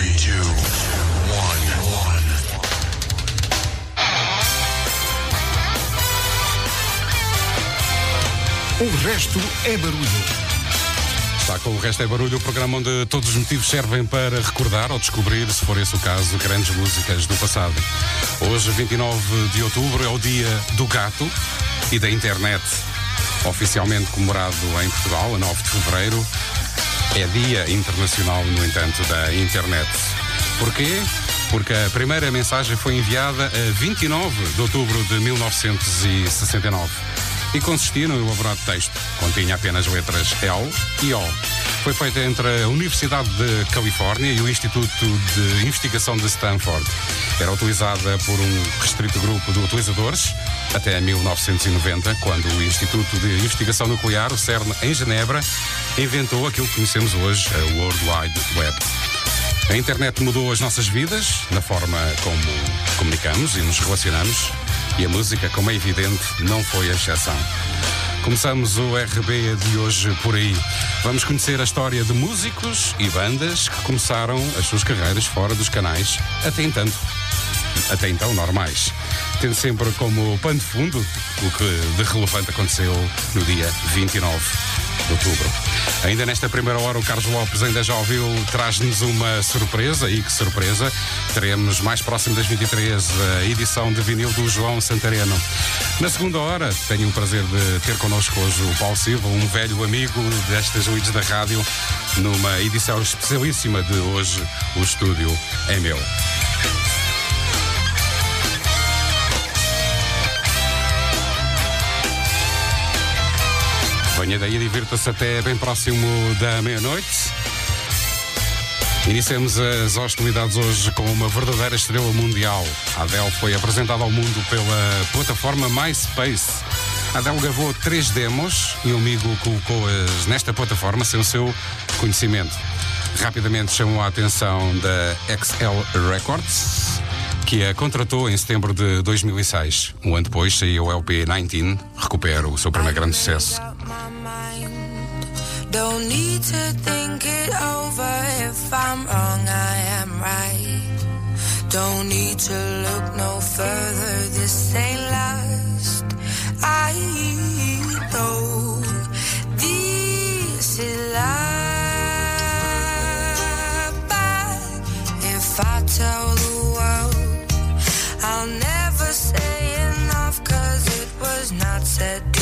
Three, two, one, one. O resto é barulho. Está com o resto é barulho, o programa onde todos os motivos servem para recordar ou descobrir, se for esse o caso, grandes músicas do passado. Hoje, 29 de outubro, é o dia do gato e da internet. Oficialmente comemorado em Portugal, a 9 de fevereiro, é Dia Internacional, no entanto, da internet. Porquê? Porque a primeira mensagem foi enviada a 29 de outubro de 1969 e consistia num elaborado texto. Continha apenas letras L e O. Foi feita entre a Universidade de Califórnia e o Instituto de Investigação de Stanford. Era utilizada por um restrito grupo de utilizadores até 1990, quando o Instituto de Investigação Nuclear, o CERN, em Genebra, inventou aquilo que conhecemos hoje, a World Wide Web. A internet mudou as nossas vidas, na forma como comunicamos e nos relacionamos, e a música, como é evidente, não foi a exceção. Começamos o RB de hoje por aí. Vamos conhecer a história de músicos e bandas que começaram as suas carreiras fora dos canais, até então, até então normais. Tendo sempre como pano de fundo o que de relevante aconteceu no dia 29 de outubro. Ainda nesta primeira hora, o Carlos Lopes ainda já ouviu, traz-nos uma surpresa, e que surpresa! Teremos mais próximo das 23 a edição de vinil do João Santareno. Na segunda hora, tenho o prazer de ter connosco hoje o Paulo Silva, um velho amigo destas leads da rádio, numa edição especialíssima de hoje, o estúdio é meu. Venha daí, divirta-se até bem próximo da meia-noite. Iniciamos as hostilidades hoje com uma verdadeira estrela mundial. A Adele foi apresentada ao mundo pela plataforma MySpace. A Adele gravou três demos e um amigo colocou-as nesta plataforma sem o seu conhecimento. Rapidamente chamou a atenção da XL Records, que a contratou em setembro de 2006. Um ano depois saiu o LP 19, recupera o seu primeiro grande sucesso. Don't need to think it over. If I'm wrong, I am right. Don't need to look no further. This ain't last. I know this is life. But if I tell the world, I'll never say enough. Cause it was not said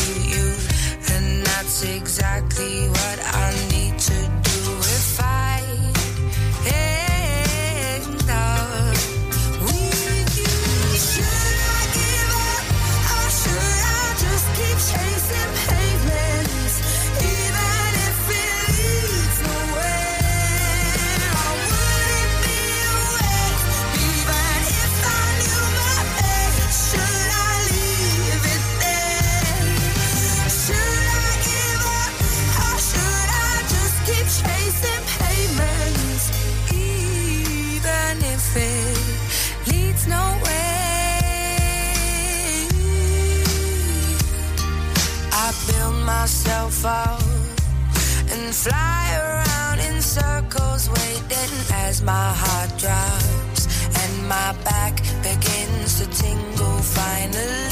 exactly up and fly around in circles, waiting as my heart drops and my back begins to tingle finally.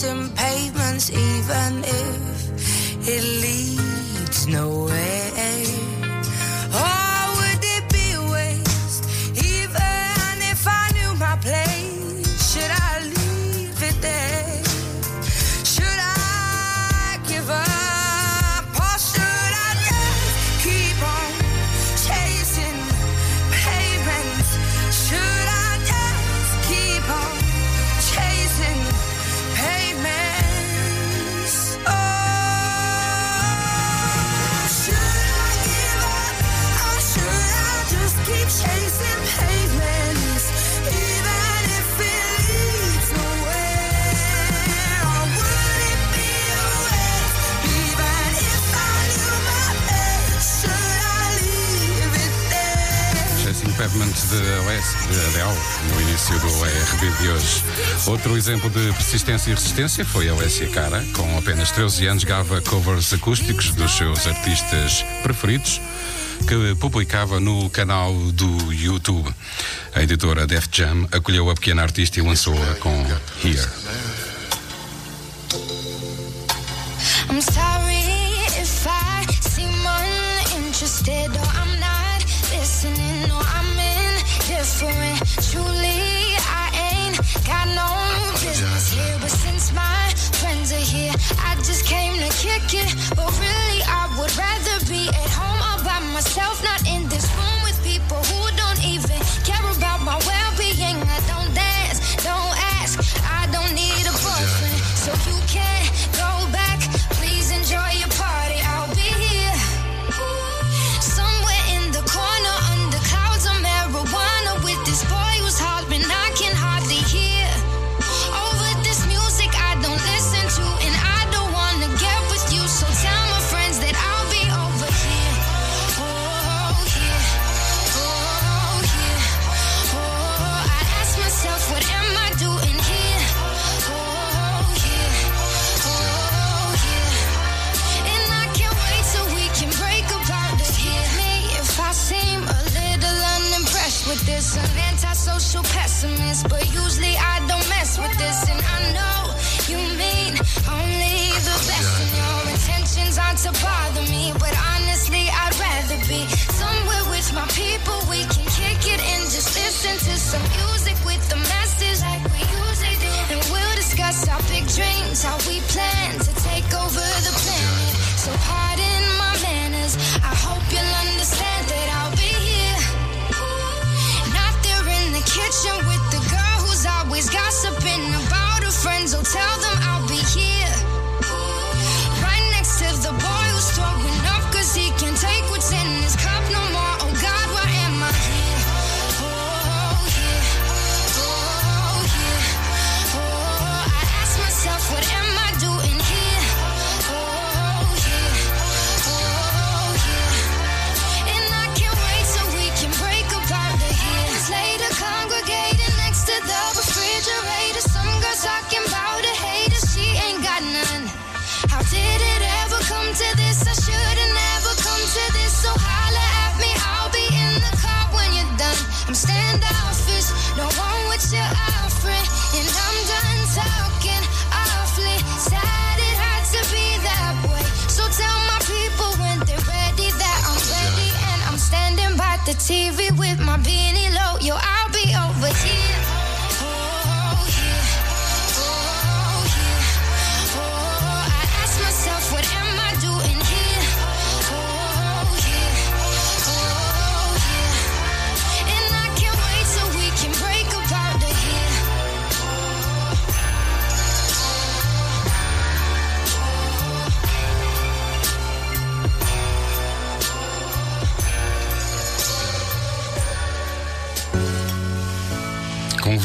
Chasing pavements, even if it leads nowhere? de Adele no início do ERB de hoje. Outro exemplo de persistência e resistência foi a Alessia Cara. Com apenas 13 anos, gava covers acústicos dos seus artistas preferidos que publicava no canal do YouTube. A editora Def Jam acolheu a pequena artista e lançou-a com Here. I'm sorry. Truly, I ain't got no business here. But since my friends are here, I just came to kick it. But really, I would rather be at home all by myself, not in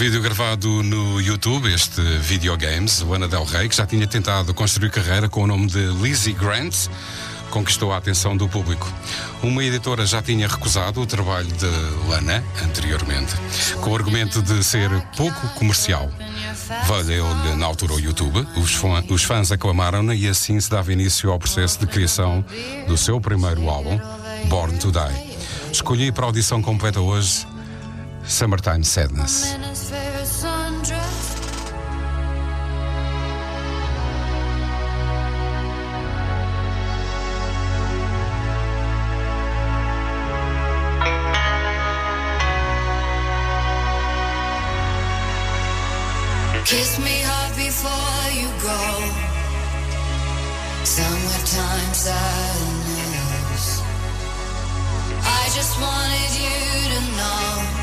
vídeo gravado no YouTube, este Videogames, Lana Ana Del Rey, que já tinha tentado construir carreira com o nome de Lizzie Grant, conquistou a atenção do público. Uma editora já tinha recusado o trabalho de Lana anteriormente, com o argumento de ser pouco comercial. Valeu-lhe na altura o YouTube, os, fã, os fãs aclamaram-na e assim se dava início ao processo de criação do seu primeiro álbum, Born to Die. Escolhi para a audição completa hoje Summertime Sadness. Kiss me hard before you go. Summertime sadness. I just wanted you to know.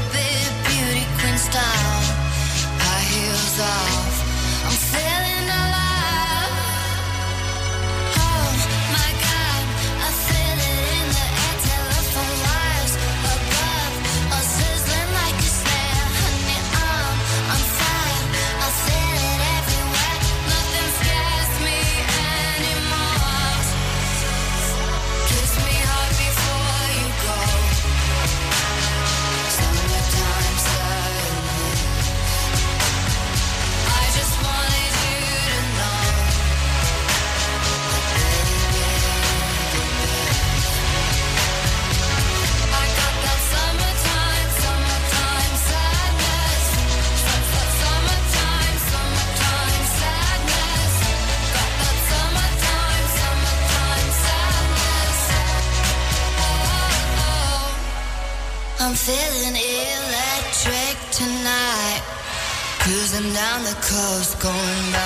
down the coast, going about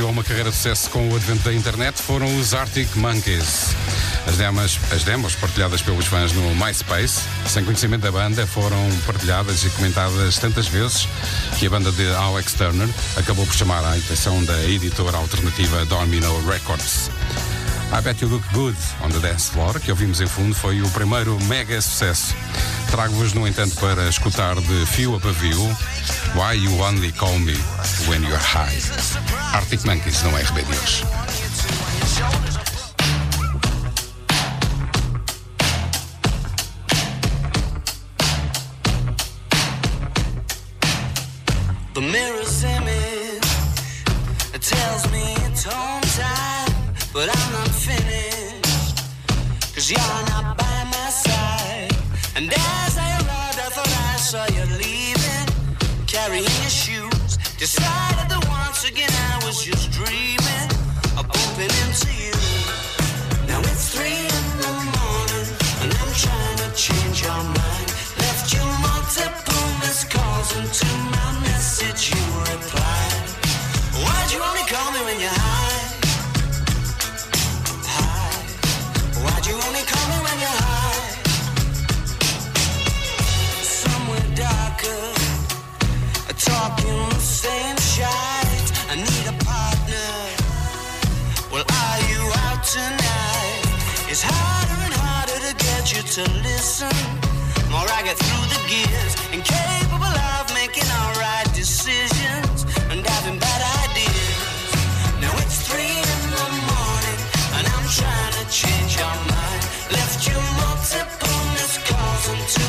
a uma carreira de sucesso com o advento da internet foram os Arctic Monkeys. As demos, as demos partilhadas pelos fãs no MySpace, sem conhecimento da banda, foram partilhadas e comentadas tantas vezes que a banda de Alex Turner acabou por chamar a atenção da editora alternativa Domino Records. I Bet You Look Good on the Dance Floor, que ouvimos em fundo, foi o primeiro mega sucesso. Trago-vos, no entanto, para escutar de fio a pavio Why You Only Call Me When You're High. Arctic Monkeys não é RB. The mirror's image it tells me it's home time, but I'm not finished. Cause you're not. And as I arrived, I thought I saw you leaving, carrying your shoes. Decided that once again I was just dreaming of bumping into you. Get you to listen. More I get through the gears, incapable of making alright decisions and having bad ideas. Now it's three in the morning, and I'm trying to change your mind. Left you multiple missed calls, and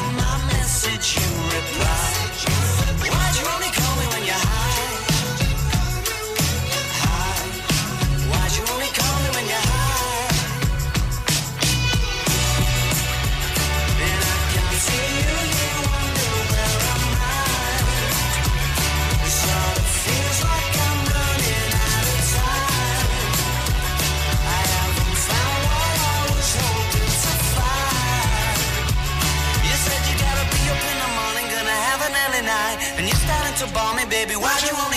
baby. Why'd you want me?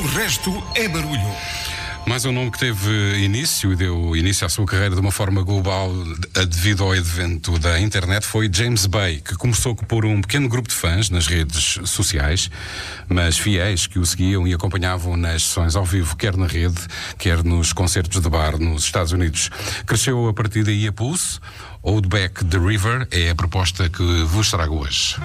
o resto é barulho. Mais um nome que teve início e deu início à sua carreira de uma forma global devido ao advento da internet foi James Bay, que começou por um pequeno grupo de fãs nas redes sociais, mas fiéis que o seguiam e acompanhavam nas sessões ao vivo, quer na rede, quer nos concertos de bar nos Estados Unidos. Cresceu a partir daí a pulso. Old Back the River é a proposta que vos trago hoje.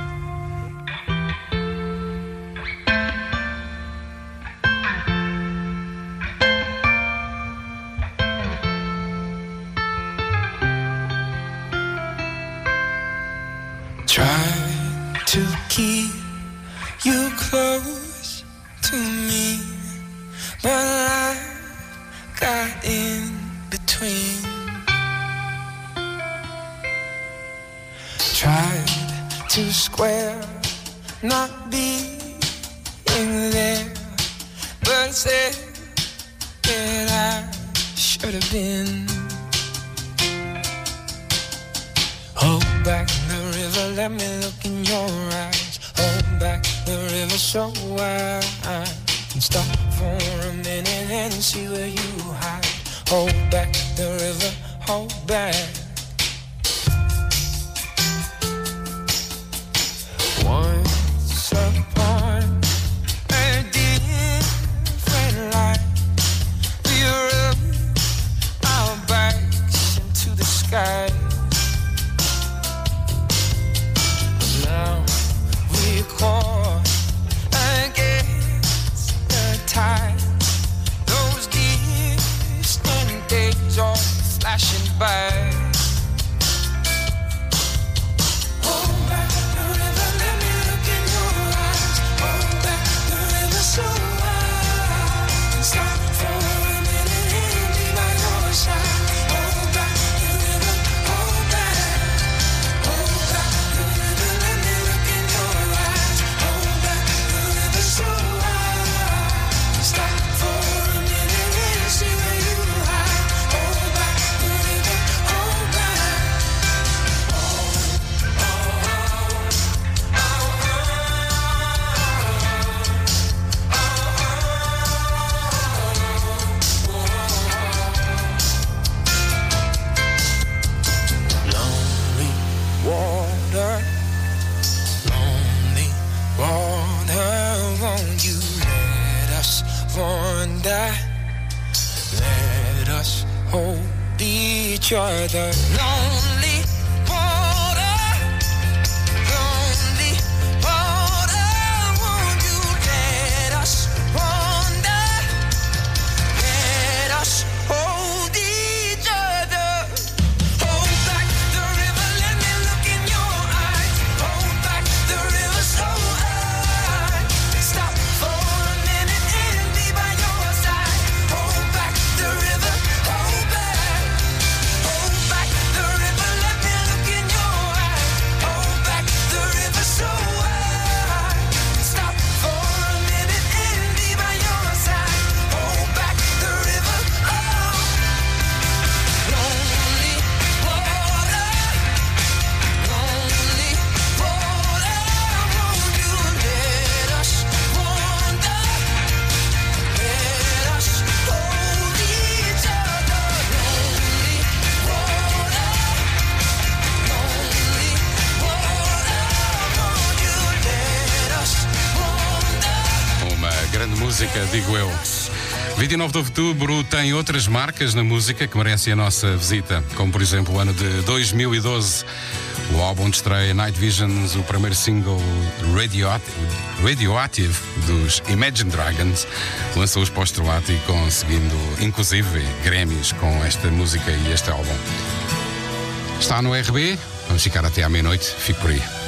back the river, let me look in your eyes. Hold back the river so I, I can stop for a minute and see where you hide. Hold back the river, hold back. 拜。29 de outubro tem outras marcas na música que merecem a nossa visita, como por exemplo o ano de 2012, o álbum de estreia Night Visions, o primeiro single Radioactive, Radioactive dos Imagine Dragons, lançou os pós-troate e conseguindo inclusive Grammys com esta música e este álbum. Está no RB, vamos ficar até à meia-noite, fique por aí.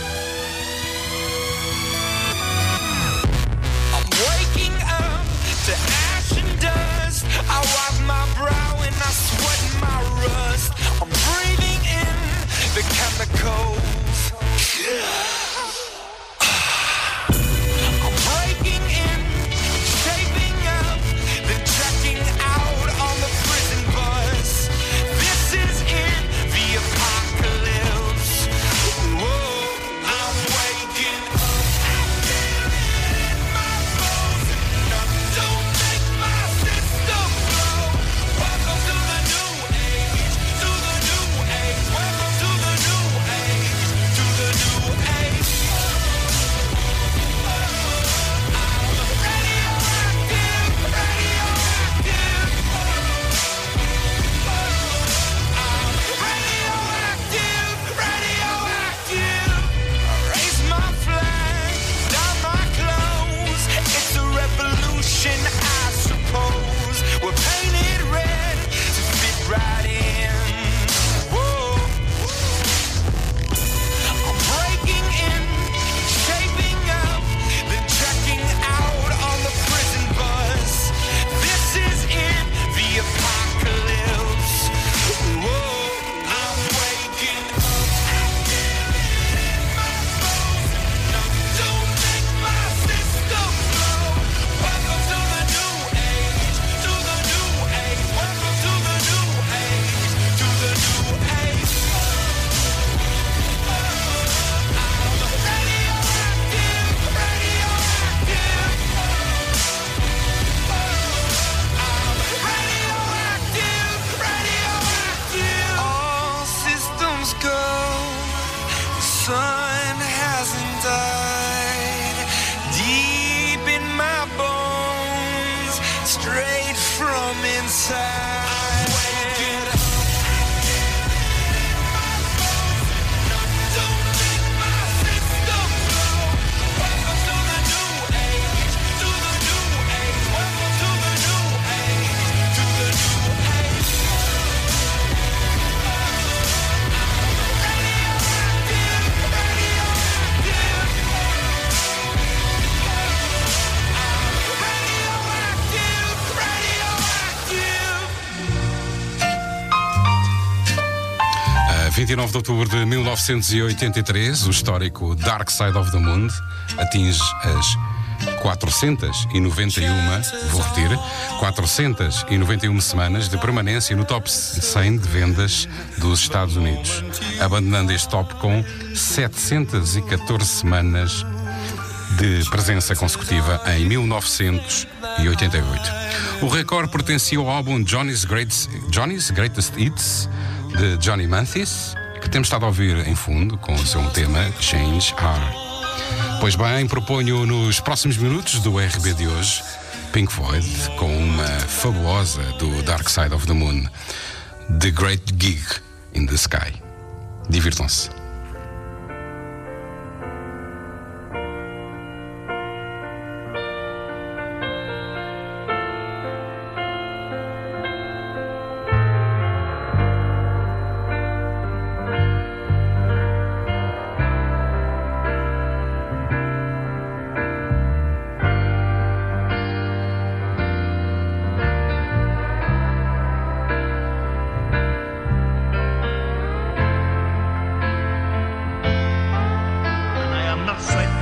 De outubro de 1983, o histórico Dark Side of the Moon atinge as 491, vou repetir, 491 semanas de permanência no top 100 de vendas dos Estados Unidos, abandonando este top com 714 semanas de presença consecutiva em 1988. O recorde pertencia ao álbum Johnny's, Johnny's Greatest Hits de Johnny Mathis, que temos estado a ouvir em fundo com o seu tema Change Heart. Pois bem, proponho nos próximos minutos do RB de hoje Pink Floyd com uma fabulosa do Dark Side of the Moon, The Great Gig in the Sky. Divirtam-se. And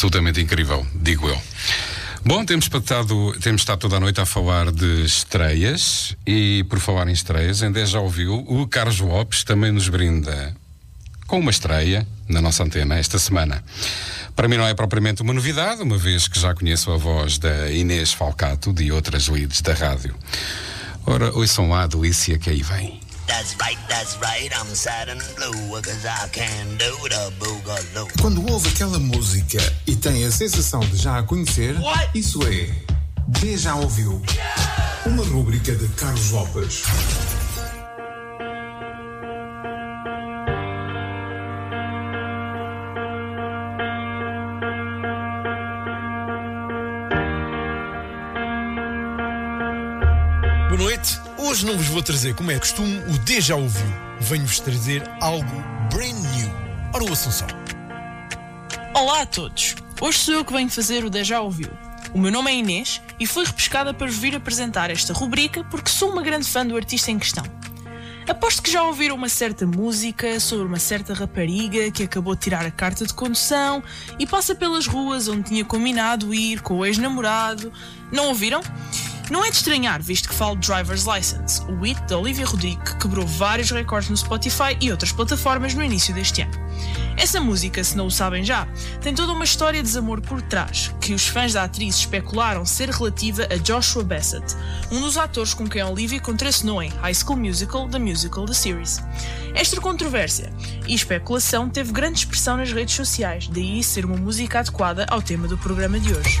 absolutamente incrível, digo eu. Bom, temos estado, temos estado toda a noite a falar de estreias e, por falar em estreias, ainda já ouviu, o Carlos Lopes também nos brinda com uma estreia na nossa antena esta semana. Para mim não é propriamente uma novidade, uma vez que já conheço a voz da Inês Falcato de outras leads da rádio. Ora, ouçam lá a delícia que aí vem. Quando ouve aquela música e tem a sensação de já a conhecer, isso é De Já Ouviu. Uma rúbrica de Carlos Lopes. Hoje não vos vou trazer, como é costume, o Deja Ouviu. Venho-vos trazer algo brand new. Ora, o Assunção. Olá a todos! Hoje sou eu que venho fazer o Deja Ouviu. O meu nome é Inês e fui repescada para vos vir apresentar esta rubrica porque sou uma grande fã do artista em questão. Aposto que já ouviram uma certa música sobre uma certa rapariga que acabou de tirar a carta de condução e passa pelas ruas onde tinha combinado ir com o ex-namorado. Não ouviram? Não é de estranhar, visto que falo de Driver's License, o hit da Olivia Rodrigo que quebrou vários recordes no Spotify e outras plataformas no início deste ano. Essa música, se não o sabem já, tem toda uma história de desamor por trás, que os fãs da atriz especularam ser relativa a Joshua Bassett, um dos atores com quem Olivia contracenou em High School Musical, The Musical, The Series. Esta controvérsia e especulação teve grande expressão nas redes sociais, daí ser uma música adequada ao tema do programa de hoje.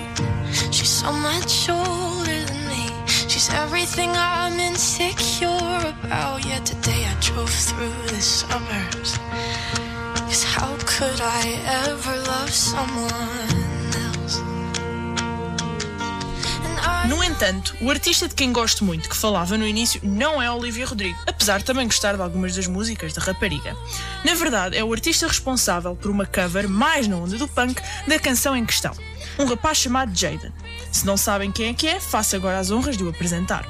So much older than me. She's everything I'm insecure about. Yet today I drove through the suburbs. Cause how could I ever love someone No entanto, o artista de quem gosto muito que falava no início não é Olivia Rodrigo, apesar de também gostar de algumas das músicas da rapariga. Na verdade, é o artista responsável por uma cover mais na onda do punk da canção em questão, um rapaz chamado Jaden. Se não sabem quem é que é, faço agora as honras de o apresentar.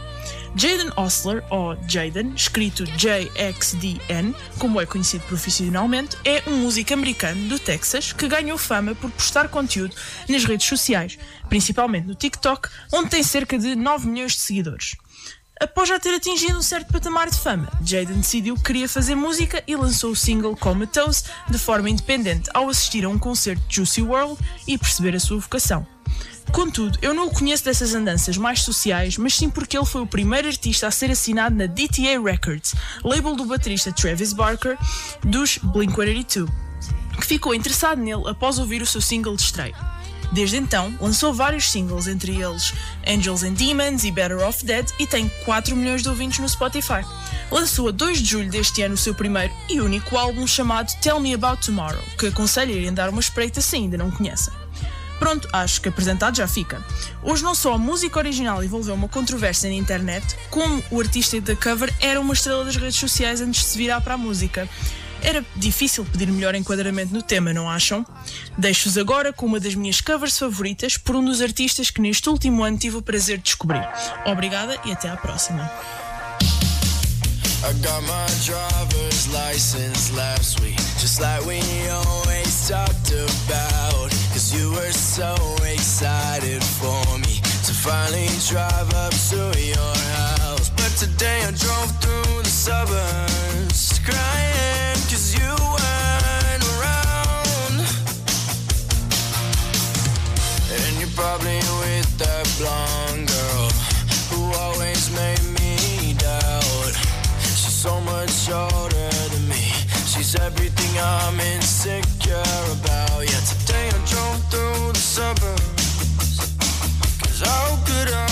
Jaden Osler, ou Jaden, escrito J-X-D-N, como é conhecido profissionalmente, é um músico americano do Texas que ganhou fama por postar conteúdo nas redes sociais, principalmente no TikTok, onde tem cerca de 9 milhões de seguidores. Após já ter atingido um certo patamar de fama, Jaden decidiu que queria fazer música e lançou o single Comatose de forma independente ao assistir a um concerto de Juicy World e perceber a sua vocação. Contudo, eu não o conheço dessas andanças mais sociais, mas sim porque ele foi o primeiro artista a ser assinado na DTA Records, label do baterista Travis Barker dos Blink-182, que ficou interessado nele após ouvir o seu single de estreia. Desde então, lançou vários singles, entre eles Angels and Demons e Better Off Dead, e tem 4 milhões de ouvintes no Spotify. Lançou a 2 de julho deste ano o seu primeiro e único álbum chamado Tell Me About Tomorrow, que aconselho a irem dar uma espreita se ainda não conhecem. Pronto, acho que apresentado já fica. Hoje não só a música original envolveu uma controvérsia na internet, como o artista da cover era uma estrela das redes sociais antes de se virar para a música. Era difícil pedir melhor enquadramento no tema, não acham? Deixo-vos agora com uma das minhas covers favoritas por um dos artistas que neste último ano tive o prazer de descobrir. Obrigada e até à próxima. I got my driver's license last week, just like we always talked about. You were so excited for me to finally drive up to your house. But today I drove through the suburbs crying cause you weren't around. And you're probably with that blonde girl who always made me doubt. She's so much older than me. She's everything I'm insecure about. Yeah, today suburbs. Cause how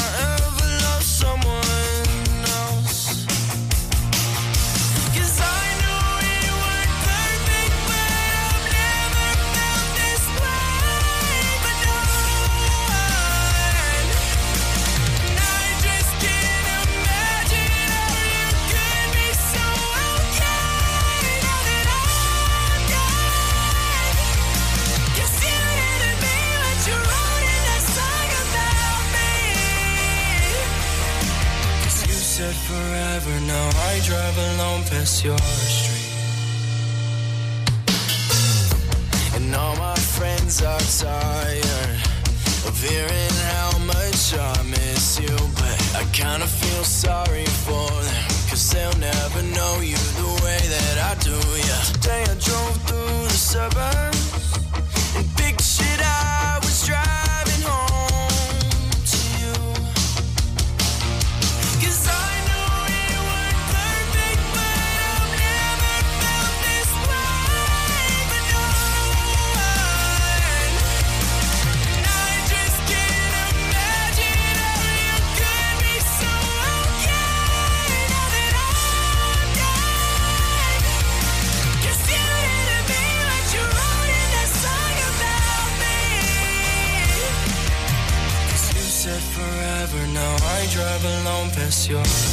past your street. And all my friends are tired of hearing how much I miss you. But I kinda feel sorry for them, cause they'll never know you the way that I do. Yeah, today I drove through the suburbs confesión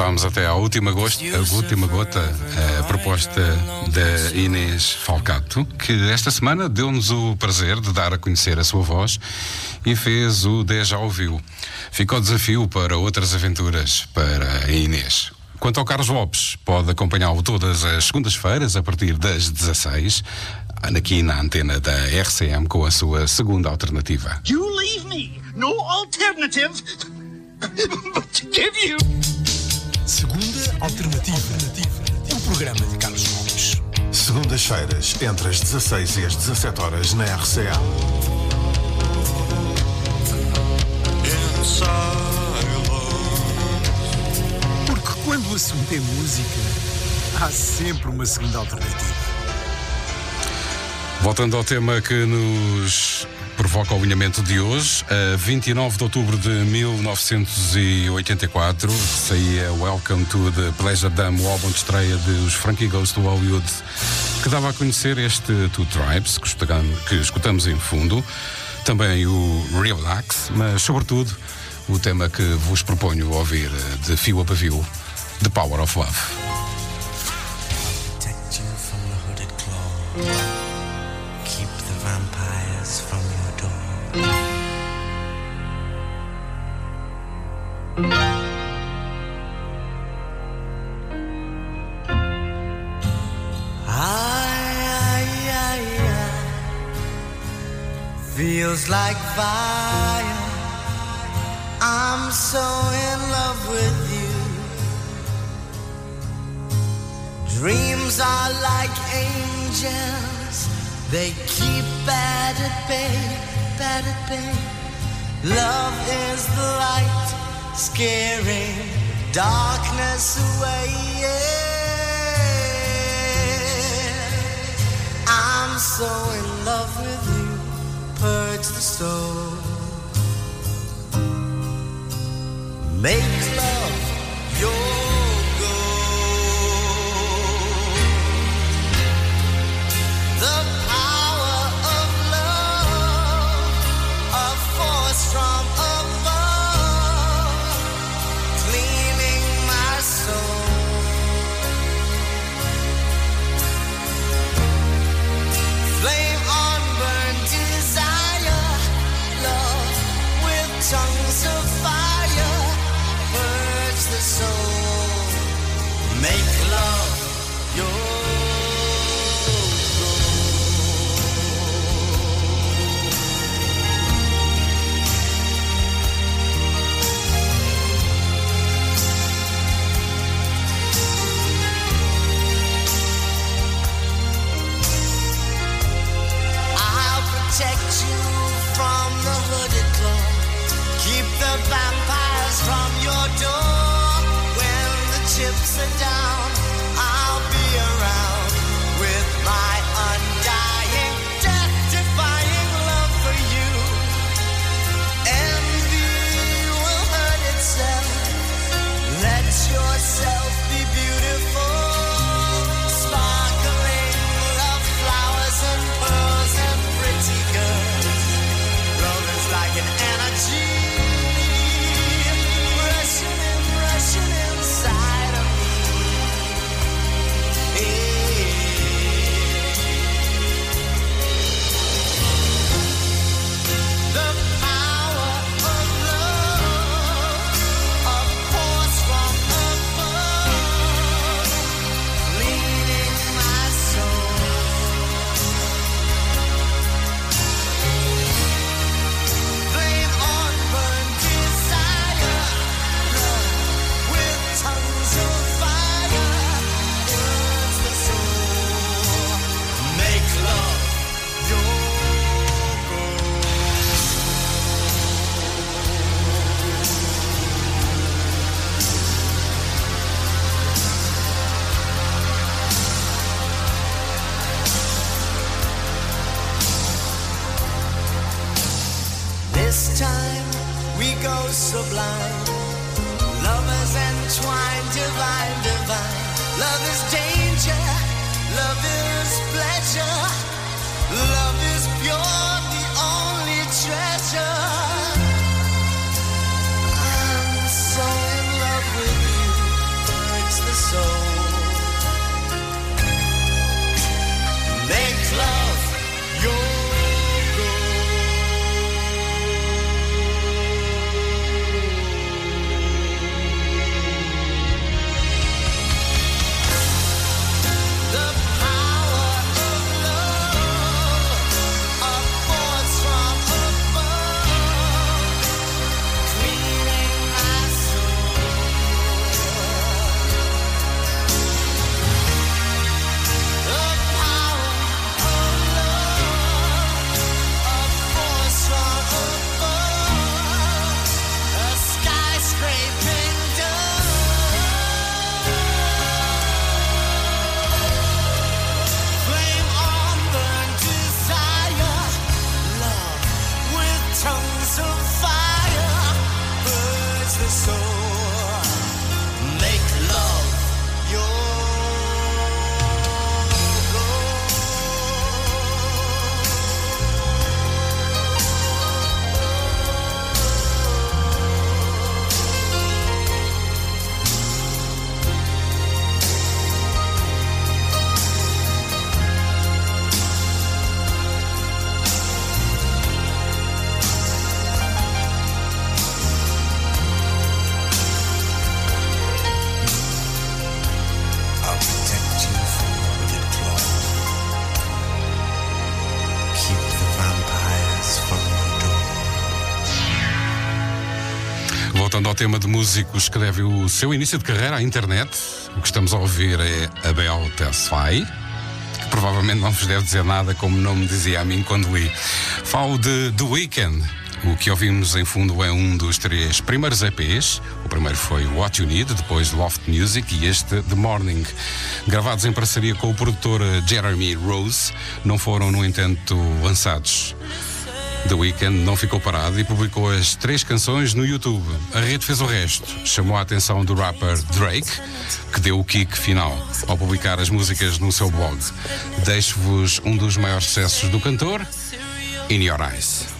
Escutámos até à última, gosto, a última gota a proposta da Inês Falcato, que esta semana deu-nos o prazer de dar a conhecer a sua voz e fez o 10 já ouviu. Fica o desafio para outras aventuras para a Inês. Quanto ao Carlos Lopes, pode acompanhá-lo todas as segundas-feiras a partir das 16 aqui na antena da RCM com a sua segunda alternativa. You leave me no alternative but to give you. Segunda Alternativa. O programa de Carlos Lopes. Segundas-feiras, entre as 16 e as 17 horas na RCA. Porque quando o assunto é música, há sempre uma segunda alternativa. Voltando ao tema que nos provoca o alinhamento de hoje, a 29 de outubro de 1984 saía Welcome to the Pleasure Dome, o álbum de estreia dos Frankie Goes to Hollywood, que dava a conhecer este Two Tribes, que escutamos, que escutamos em fundo, também o Relax, mas sobretudo o tema que vos proponho ouvir de fio a pavio, The Power of Love. Feels like fire. I'm so in love with you. Dreams are like angels, they keep at bay, bad at bay. Love is the light, scaring darkness away. Yeah. I'm so in love with you, purge the soul. Make love your The tema de músicos que devem o seu início de carreira à internet, o que estamos a ouvir é Abel Tesfaye, que provavelmente não vos deve dizer nada, como não me dizia a mim quando li. Falo de The Weeknd. O que ouvimos em fundo é um dos três primeiros EPs. O primeiro foi What You Need, depois Loft Music e este The Morning. Gravados em parceria com o produtor Jeremy Rose, não foram, no entanto, lançados. The Weeknd não ficou parado e publicou as três canções no YouTube. A rede fez o resto. Chamou a atenção do rapper Drake, que deu o kick final ao publicar as músicas no seu blog. Deixo-vos um dos maiores sucessos do cantor, In Your Eyes.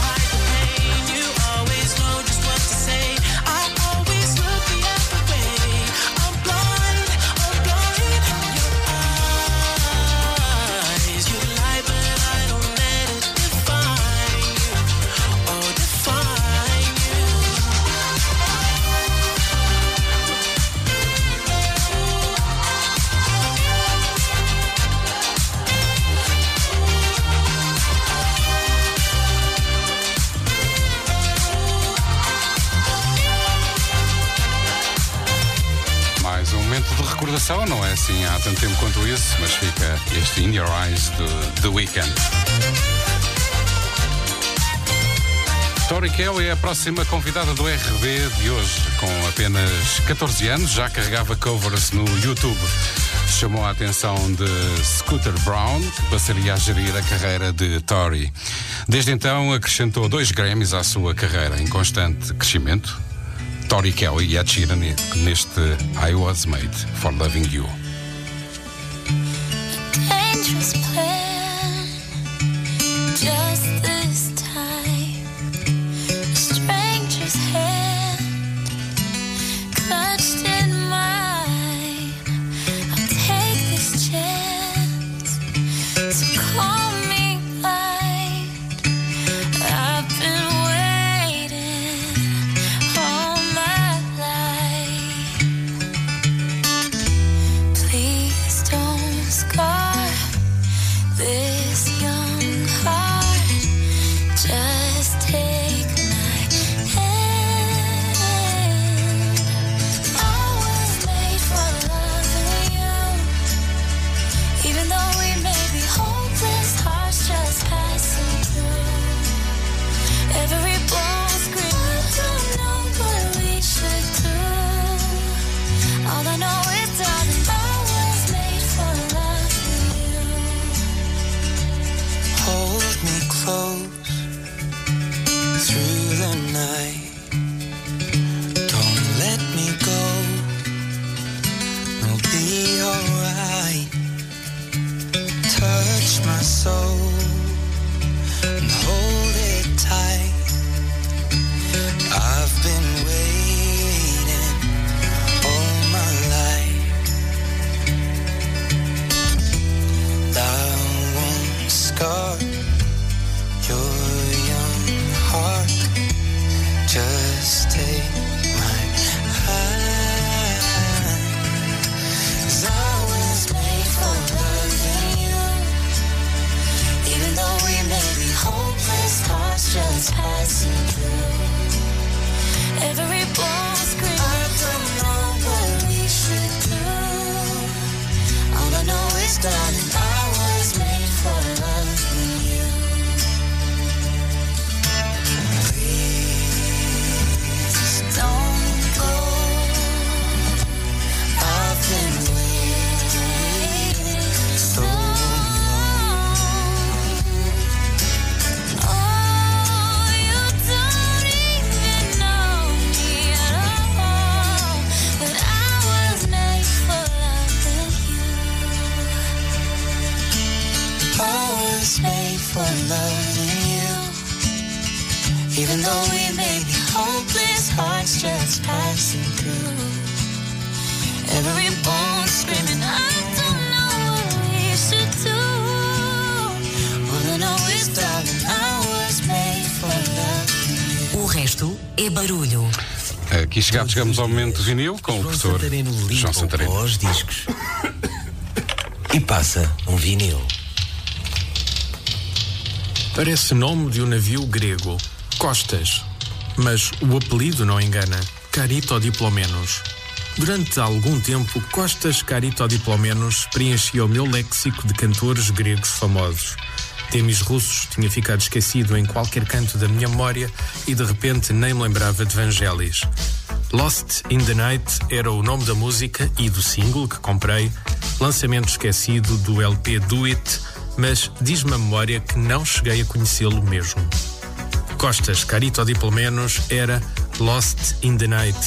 não é assim há tanto tempo quanto isso, mas fica este In Your Eyes do The Weeknd. Tori Kelly é a próxima convidada do RB de hoje. Com apenas 14 anos, já carregava covers no YouTube. Chamou a atenção de Scooter Brown, que passaria a gerir a carreira de Tori. Desde então, acrescentou dois Grammys à sua carreira, em constante crescimento, Tori Kelly e Ed Sheeran neste I Was Made for Loving You. Aqui chegamos, chegamos ao momento vinil com o professor João Santareno. os discos. E passa um vinil. Parece nome de um navio grego. Costas. Mas o apelido não engana. Caritodiplomenos. Durante algum tempo, Costas Caritodiplomenos preenchia o meu léxico de cantores gregos famosos. Temis Russos tinha ficado esquecido em qualquer canto da minha memória e de repente nem me lembrava de Vangelis. Lost in the Night era o nome da música e do single que comprei, lançamento esquecido do LP Do It, mas diz-me a memória que não cheguei a conhecê-lo mesmo. Costas Carito Diplomenos era Lost in the Night,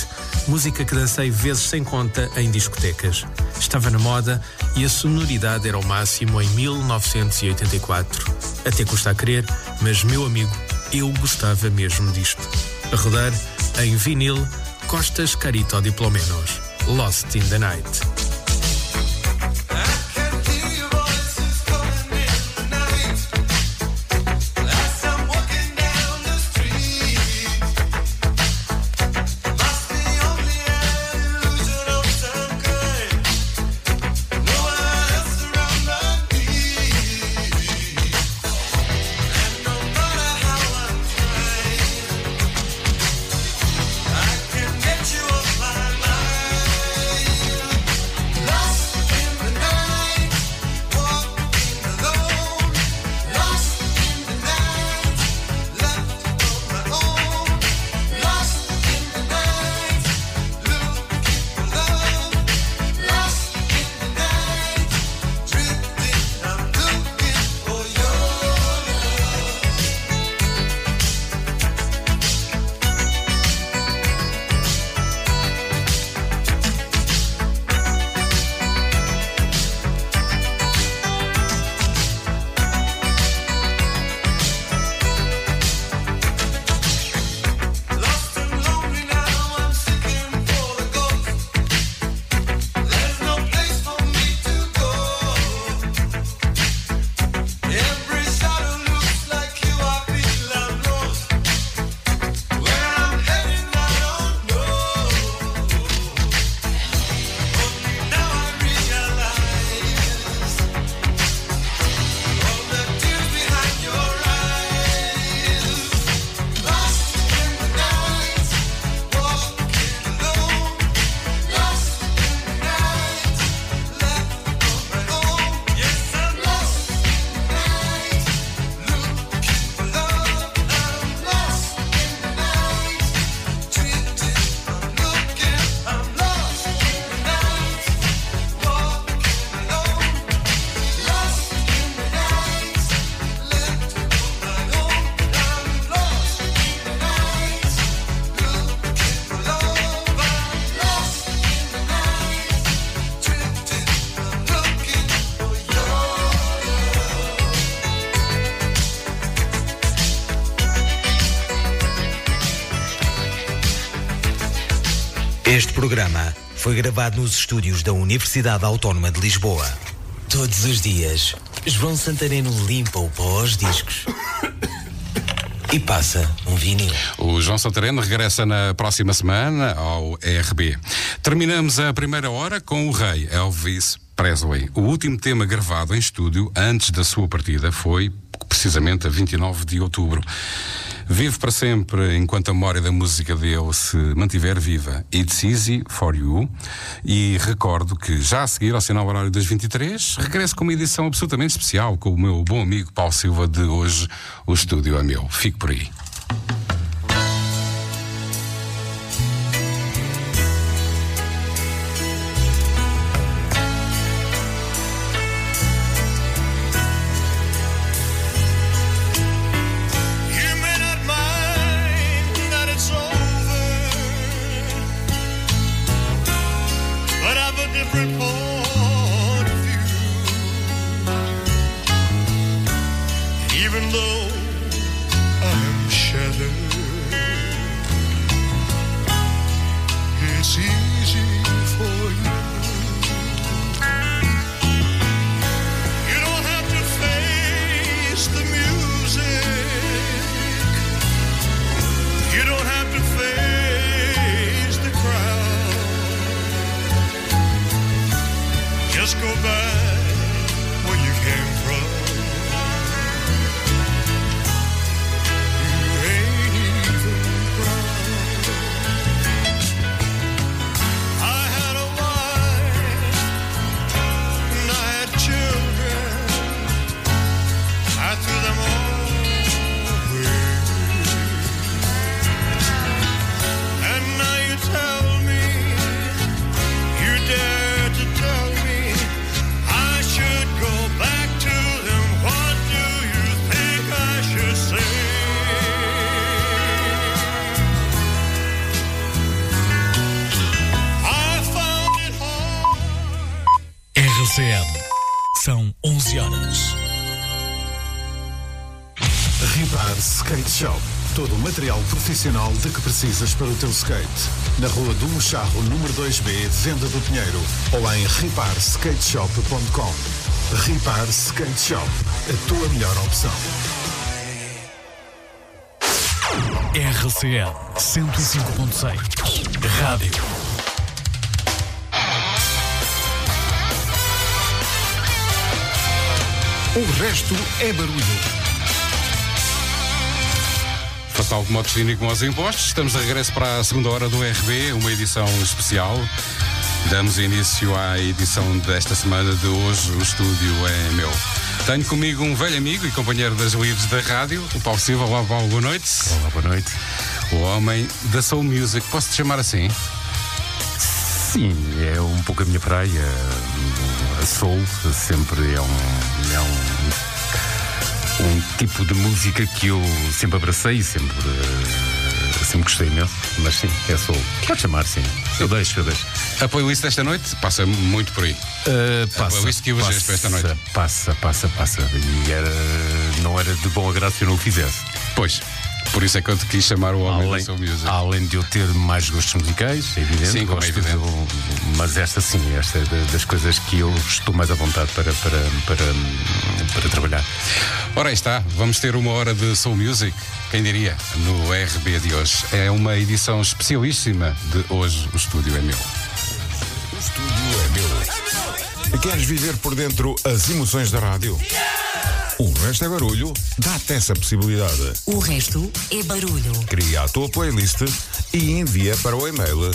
música que dancei vezes sem conta em discotecas. Estava na moda e a sonoridade era o máximo em 1984. Até custa a crer, mas meu amigo, eu gostava mesmo disto. A rodar em vinil Costas Carito Diplomenos, Lost in the Night. Foi gravado nos estúdios da Universidade Autónoma de Lisboa. Todos os dias, João Santareno limpa o pó aos discos e passa um vinil. O João Santareno regressa na próxima semana ao ERB. Terminamos a primeira hora com o rei Elvis Presley. O último tema gravado em estúdio antes da sua partida foi precisamente a 29 de outubro. Vive para sempre enquanto a memória da música dele se mantiver viva. It's Easy for You. E recordo que já a seguir, ao sinal horário das 23, regresso com uma edição absolutamente especial com o meu bom amigo Paulo Silva de hoje. O estúdio é meu. Fico por aí. Precisas para o teu skate. Na rua do Mocharro, número 2B, Venda do Pinheiro. Ou em riparskateshop.com. Ripar Skate Shop. A tua melhor opção. RCM 105.6. Rádio. O resto é barulho. Faça algo modo cínico aos impostos. Estamos de regresso para a segunda hora do RB, uma edição especial. Damos início à edição desta semana de hoje. O estúdio é meu. Tenho comigo um velho amigo e companheiro das leads da rádio, o Paulo Silva. Olá, Paulo, boa noite. Olá, boa noite. O homem da Soul Music. Posso te chamar assim? Sim, é um pouco a minha praia. A soul sempre é um, é um, um tipo de música que eu sempre abracei e sempre, eh, sempre gostei imenso. Mas sim, é soul. Pode chamar, sim. Eu deixo, eu deixo. A playlist desta noite passa muito por aí. Uh, A playlist que elegeste para esta noite. Passa, passa, passa. E era, não era de bom agrado se eu não o fizesse. Pois. Por isso é que eu te quis chamar o homem além, da Soul Music. Além de eu ter mais gostos musicais, é evidente. Sim, como é gosto evidente. de- mas esta sim, esta é da- das coisas que eu estou mais à vontade para, para, para, para trabalhar. Ora, aí está, vamos ter uma hora de Soul Music, quem diria, no RB de hoje. É uma edição especialíssima de hoje, o estúdio é meu. O estúdio é meu. Queres viver por dentro as emoções da rádio? O resto é barulho, dá-te essa possibilidade. O resto é barulho. Cria a tua playlist e envia para o e-mail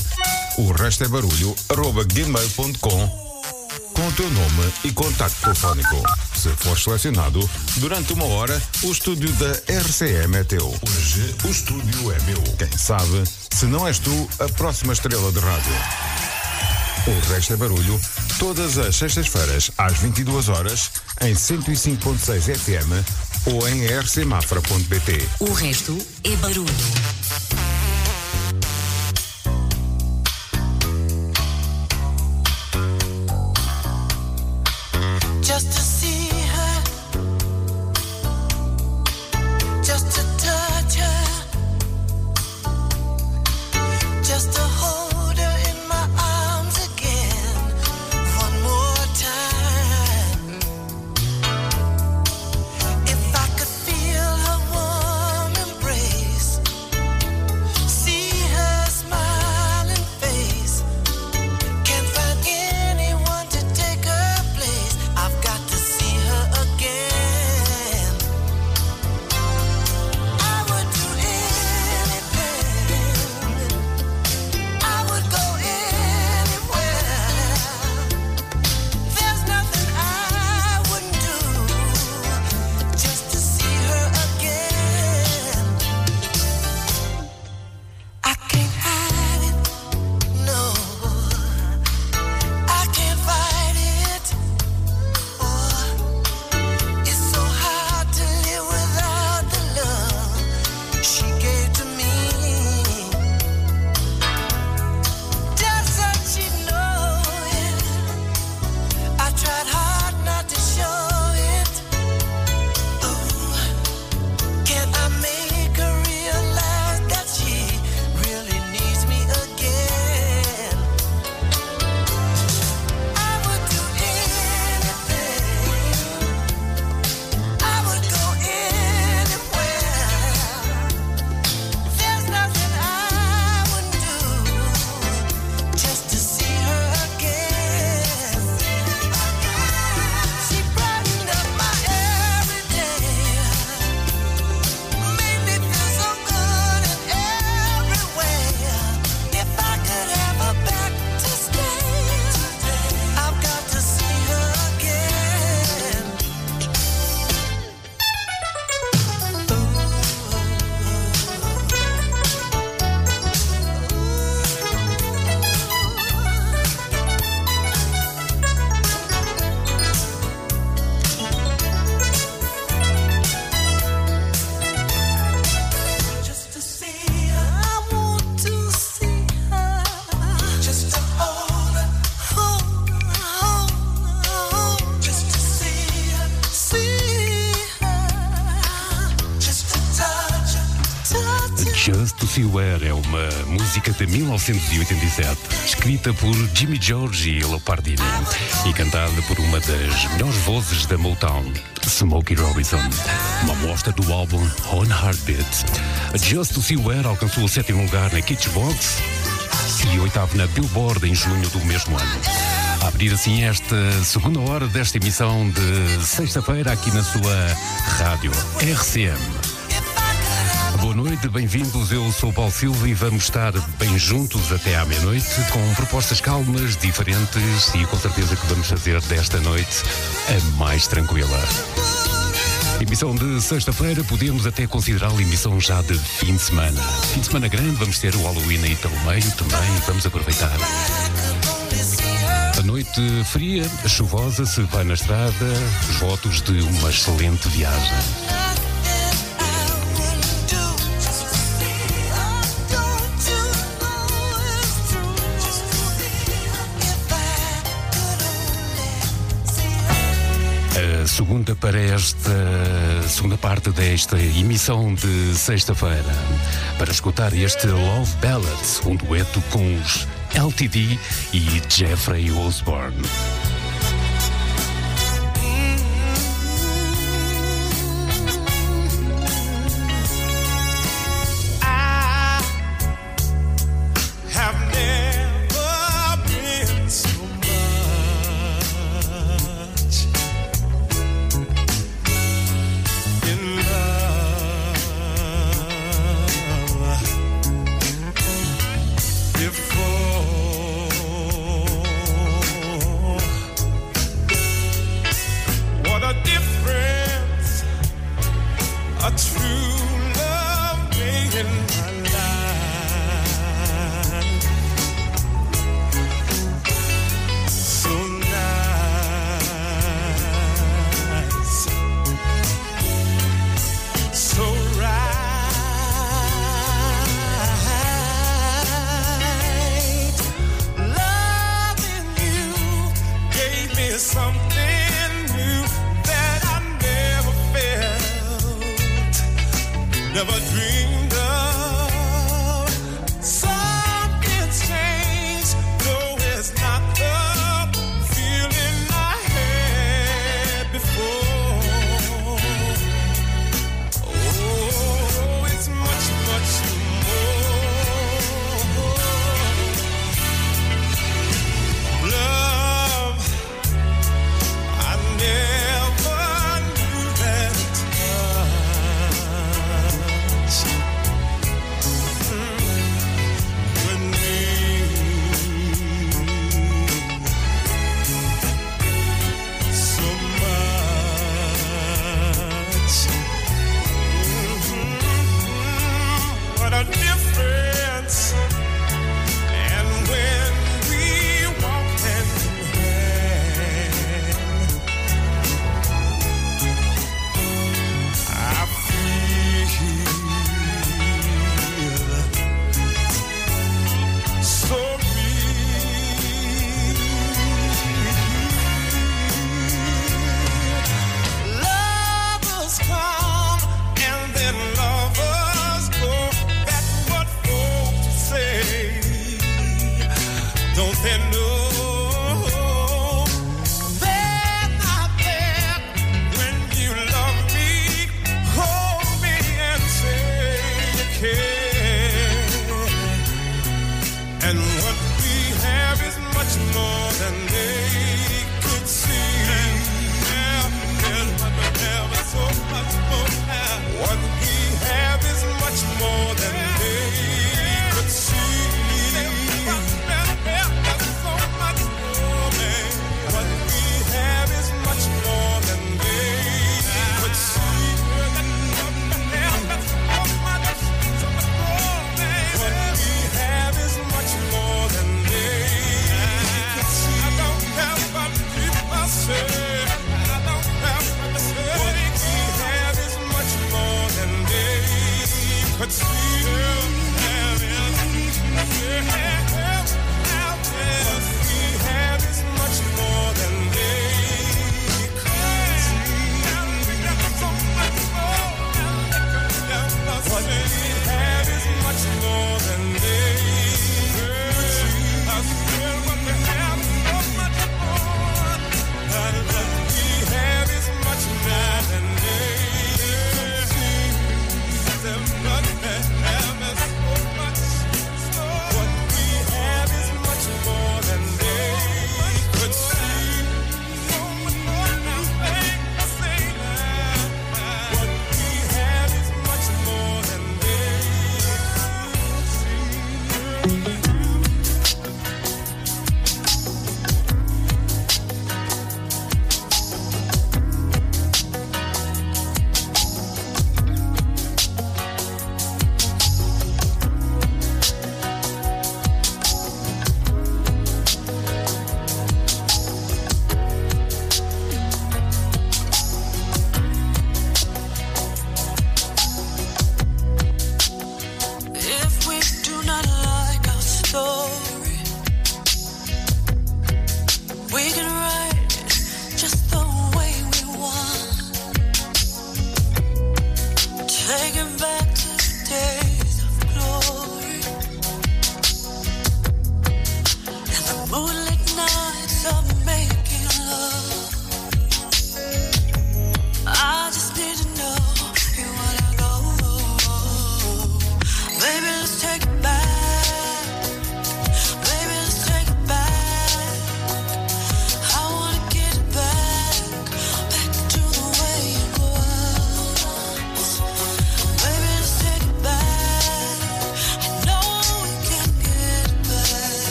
o resto é barulho arroba gmail.com com o teu nome e contacto telefónico. Se for selecionado, durante uma hora, o estúdio da RCM é teu. Hoje, o estúdio é meu. Quem sabe, se não és tu, a próxima estrela de rádio. O resto é barulho, todas as sextas-feiras, às 22 horas, em 105.6 FM ou em rcmafra.pt. O resto é barulho. Música de 1987, escrita por Jimmy George e Leopardini e cantada por uma das melhores vozes da Motown, Smokey Robinson. Uma amostra do álbum On Heartbeat. Just to See Where alcançou o sétimo lugar na Kitchbox e oitavo na Billboard em junho do mesmo ano. A abrir assim esta segunda hora desta emissão de sexta-feira aqui na sua rádio RCM. Noite, bem-vindos. Eu sou Paulo Silva e vamos estar bem juntos até à meia-noite com propostas calmas, diferentes e com certeza que vamos fazer desta noite a mais tranquila. Emissão de sexta-feira, podemos até considerá-la emissão já de fim de semana. Fim de semana grande, vamos ter o Halloween aí pelo meio também, vamos aproveitar. A noite fria, chuvosa, se vai na estrada, os votos de uma excelente viagem. Segunda para esta segunda parte desta emissão de sexta-feira. Para escutar este Love Ballads, um dueto com os LTD e Jeffrey Osborne.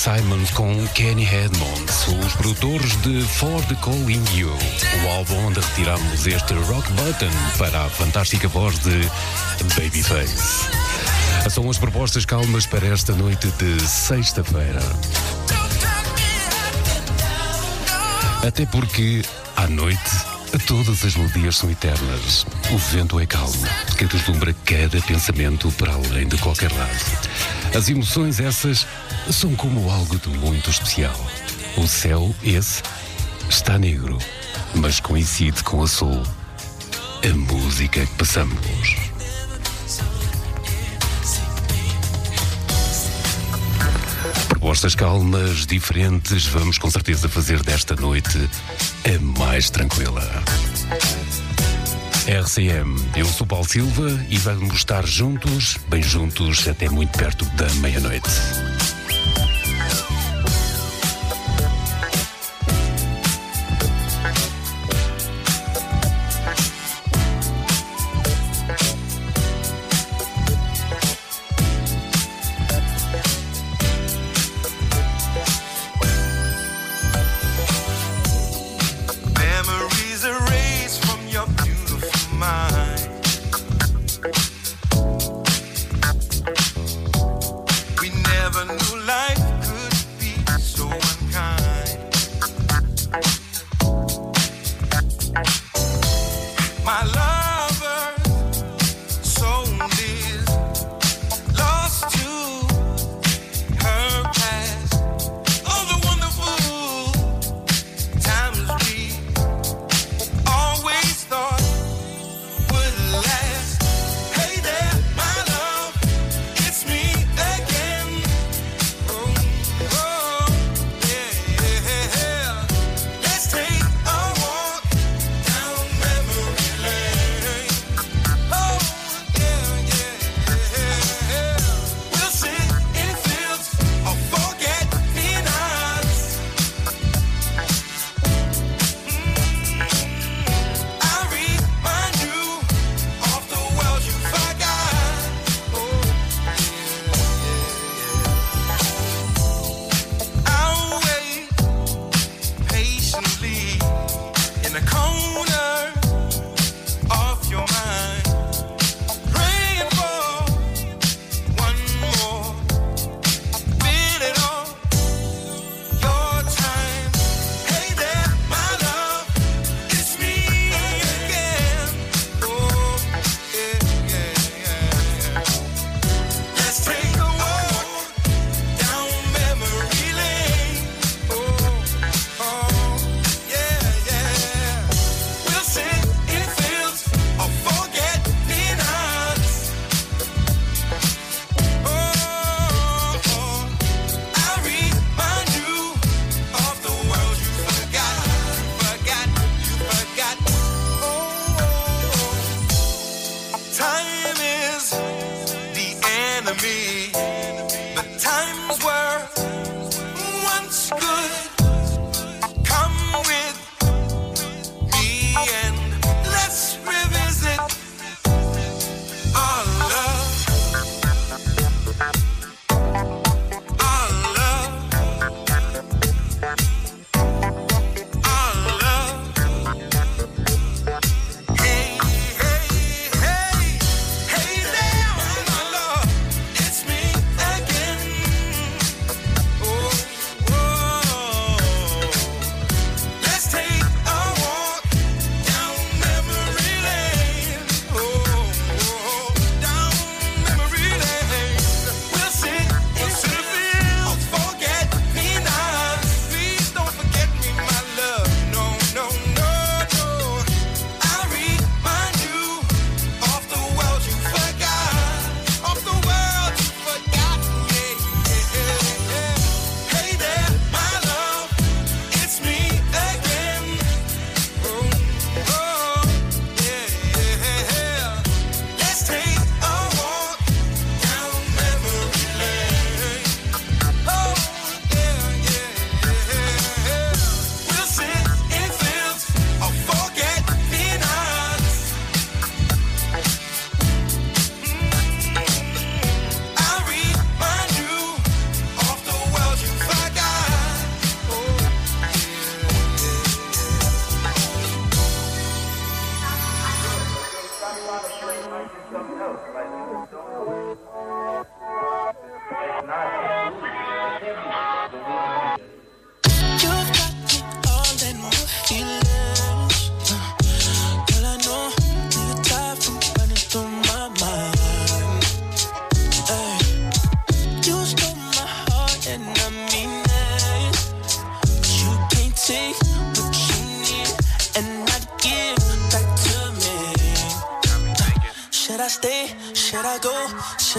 Simons com Kenny Edmonds, os produtores de For the Calling You, o álbum onde retiramos este rock button para a fantástica voz de Babyface. São as propostas calmas para esta noite de sexta-feira. Até porque, à noite, todas as melodias são eternas. O vento é calmo, que deslumbra cada pensamento para além de qualquer lado. As emoções, essas, são como algo de muito especial. O céu, esse, está negro, mas coincide com o azul. A música que passamos. Propostas calmas, diferentes, vamos com certeza fazer desta noite a mais tranquila. RCM, eu sou Paulo Silva e vamos estar juntos, bem juntos, até muito perto da meia-noite.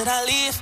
Should I leave?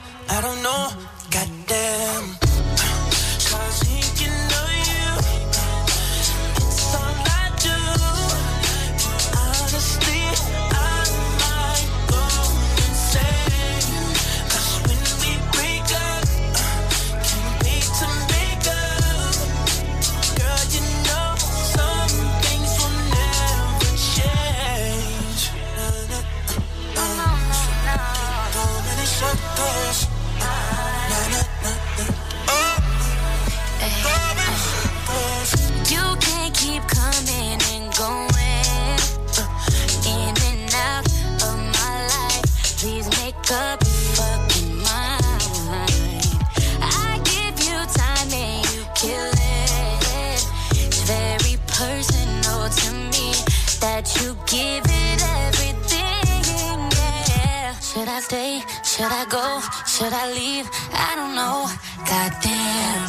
Should I go? Should I leave? I don't know. Goddamn.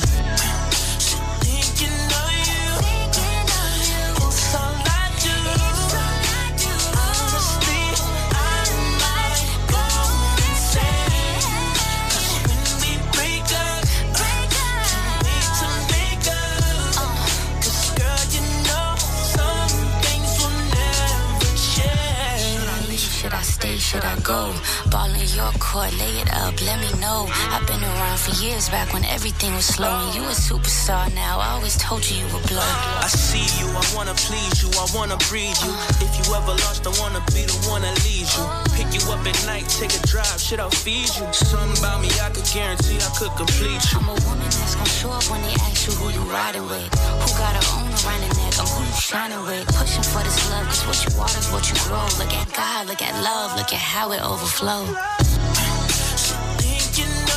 Go? Ball in your court, lay it up, let me know. I've been around for years back when everything was slow. And you a superstar now. I always told you you would blow. I see you, I wanna please you, I wanna breed you. If you ever lost, I wanna be the one that leads you. Pick you up at night, take a drive, shit, I'll feed you. Something about me, I could guarantee I could complete you. I'm a woman that's gonna show up when they ask you who you riding with. Who got her own around the neck? I'm who you shining with. Pushing for this love, cause what you water is what you grow. Look at God, look at love, look at how it overflows. Thinking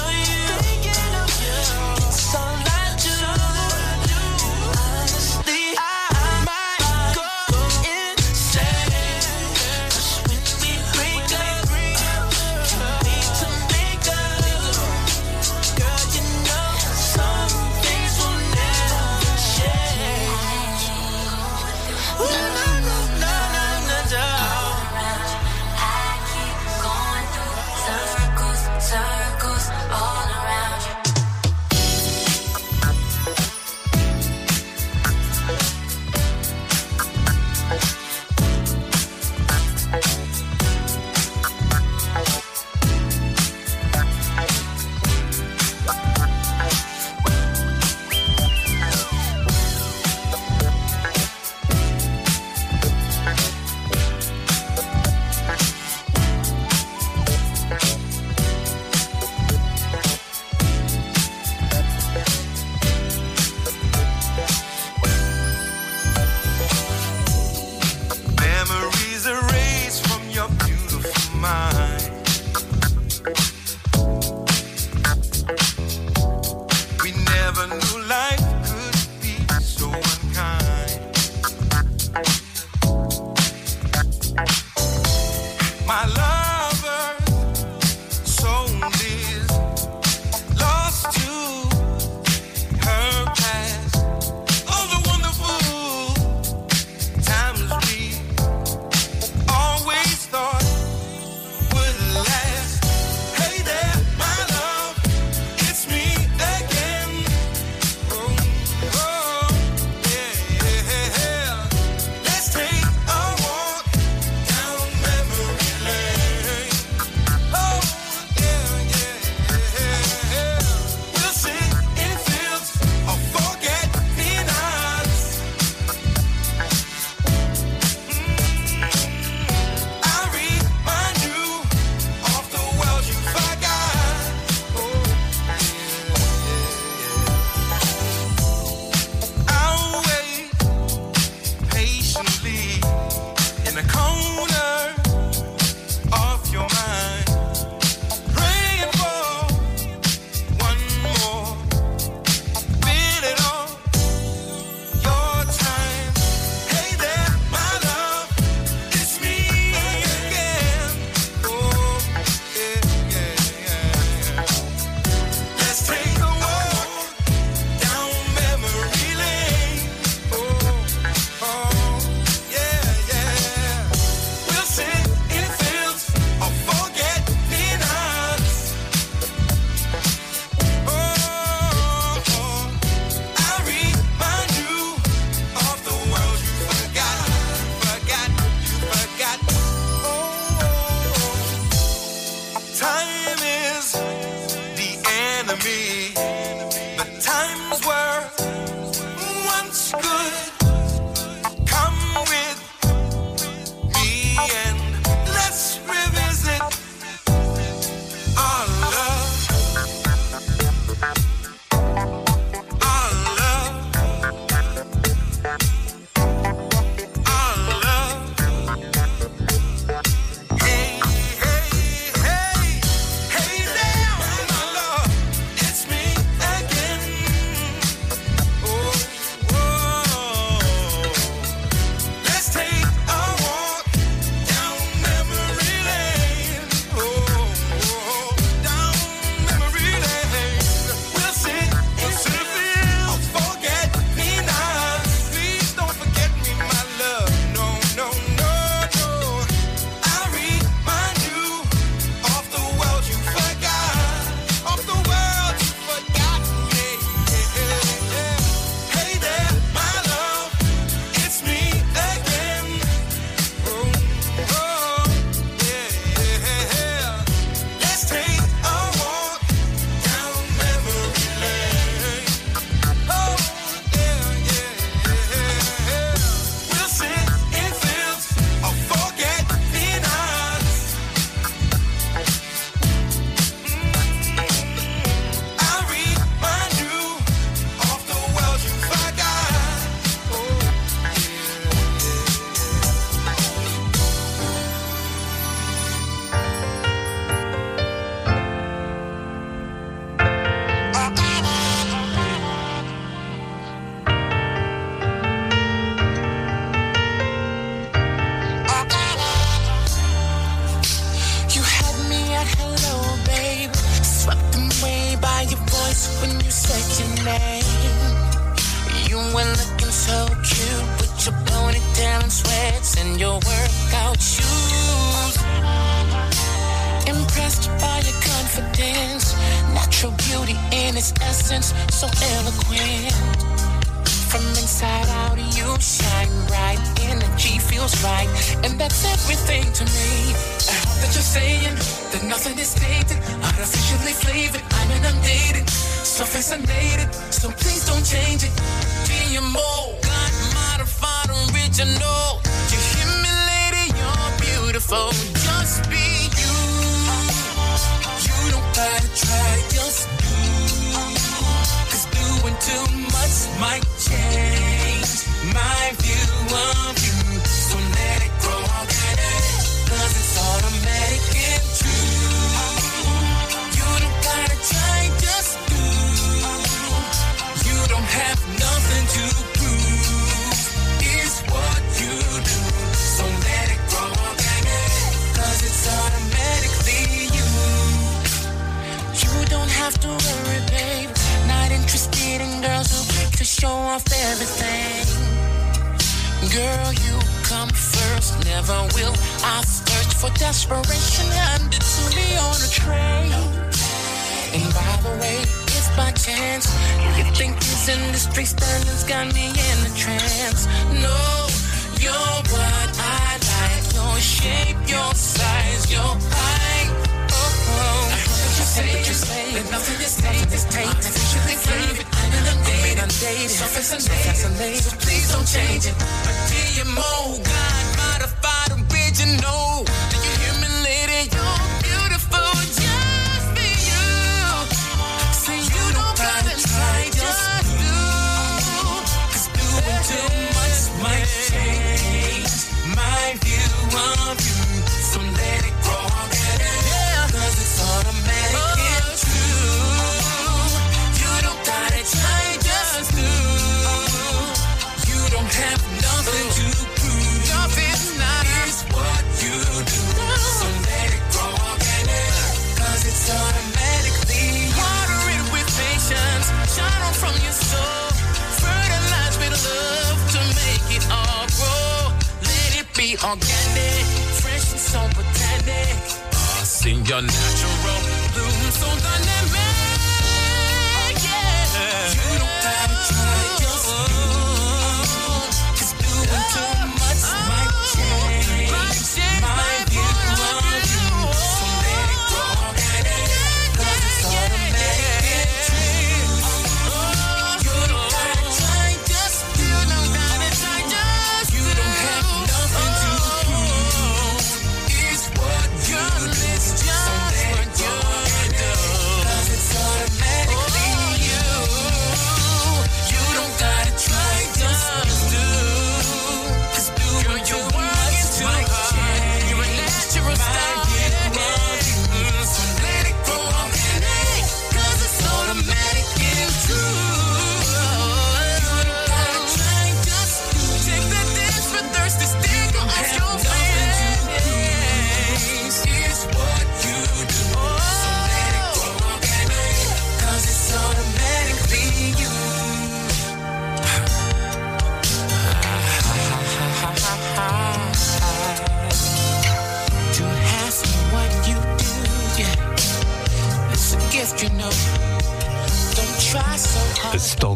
Mike show off everything. Girl, you come first, never will. I search for desperation, handed to me on a tray. And by the way, if by chance you think this industry standards got me in a trance, no, you're what I like. Your shape, your size, your height. Oh, oh. I heard you say, that you say nothing is tainted. Artificially flavored, I'm inundated. So fascinated, so please don't change it. A GMO, God modified original. Do you hear me, lady? You're beautiful, just for you. Say you don't gotta try, just do. Cause doing too much might change my view of you. So let it grow. Yeah. Cause it's automatic Automatically water it with patience. Shine on from your soul. Fertilize with love to make it all grow. Let it be organic, fresh and so botanic. I sing your natural bloom so dynamic. Yeah. You don't gotta try, just do. Cause doing too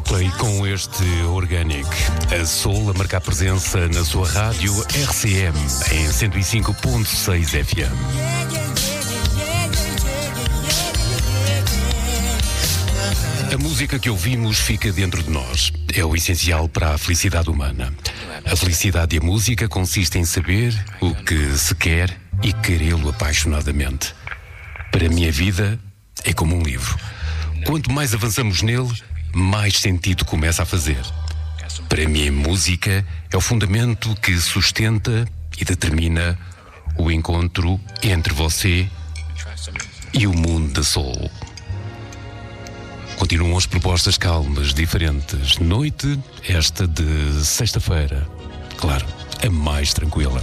Stockley com este Organic. A Soul a marcar presença na sua rádio RCM em 105.6 FM. A música que ouvimos fica dentro de nós. É o essencial para a felicidade humana. A felicidade e a música consiste em saber o que se quer e querê-lo apaixonadamente. Para a vida é como um livro. Quanto mais avançamos nele, mais sentido começa a fazer. Para mim, música é o fundamento que sustenta e determina o encontro entre você e o mundo da soul. Continuam as propostas calmas, diferentes. Noite, esta de sexta-feira. Claro, a mais tranquila.